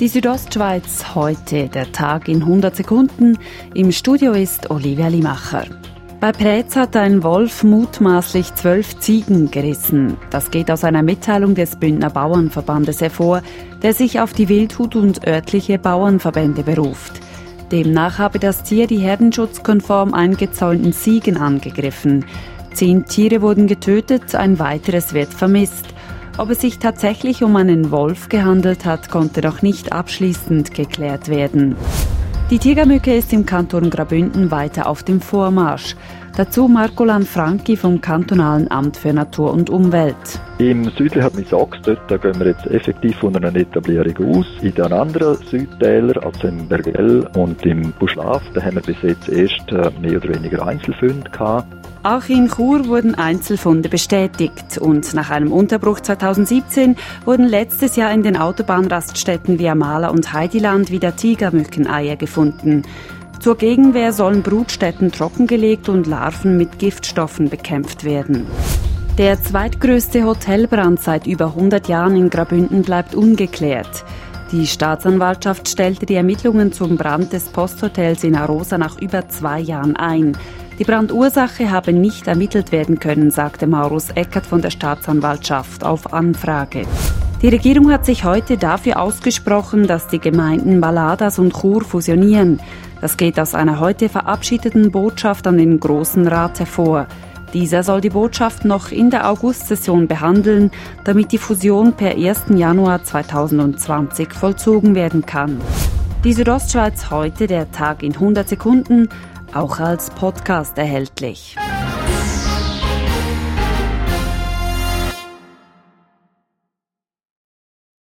Die Südostschweiz heute, der Tag in 100 Sekunden. Im Studio ist Olivia Limacher. Bei Prez hat ein Wolf mutmaßlich zwölf Ziegen gerissen. Das geht aus einer Mitteilung des Bündner Bauernverbandes hervor, der sich auf die Wildhut und örtliche Bauernverbände beruft. Demnach habe das Tier die herdenschutzkonform eingezäunten Ziegen angegriffen. Zehn Tiere wurden getötet, ein weiteres wird vermisst. Ob es sich tatsächlich um einen Wolf gehandelt hat, konnte noch nicht abschließend geklärt werden. Die Tigermücke ist im Kanton Grabünden weiter auf dem Vormarsch. Dazu Marcolan Franki vom Kantonalen Amt für Natur und Umwelt. Im südlichen Misachs, dort da gehen wir jetzt effektiv von einer Etablierung aus. In den anderen Südtälern, also im Bergell und im Buschlaf, da haben wir bis jetzt erst äh, mehr oder weniger Einzelfunde gehabt. Auch in Chur wurden Einzelfunde bestätigt und nach einem Unterbruch 2017 wurden letztes Jahr in den Autobahnraststätten wie Amala und Heidiland wieder Tigermückeneier gefunden. Zur Gegenwehr sollen Brutstätten trockengelegt und Larven mit Giftstoffen bekämpft werden. Der zweitgrößte Hotelbrand seit über 100 Jahren in Grabünden bleibt ungeklärt. Die Staatsanwaltschaft stellte die Ermittlungen zum Brand des Posthotels in Arosa nach über zwei Jahren ein. Die Brandursache habe nicht ermittelt werden können, sagte Maurus Eckert von der Staatsanwaltschaft auf Anfrage. Die Regierung hat sich heute dafür ausgesprochen, dass die Gemeinden Maladas und Chur fusionieren. Das geht aus einer heute verabschiedeten Botschaft an den Großen Rat hervor. Dieser soll die Botschaft noch in der Augustsession behandeln, damit die Fusion per 1. Januar 2020 vollzogen werden kann. Die Südostschweiz heute, der Tag in 100 Sekunden auch als Podcast erhältlich.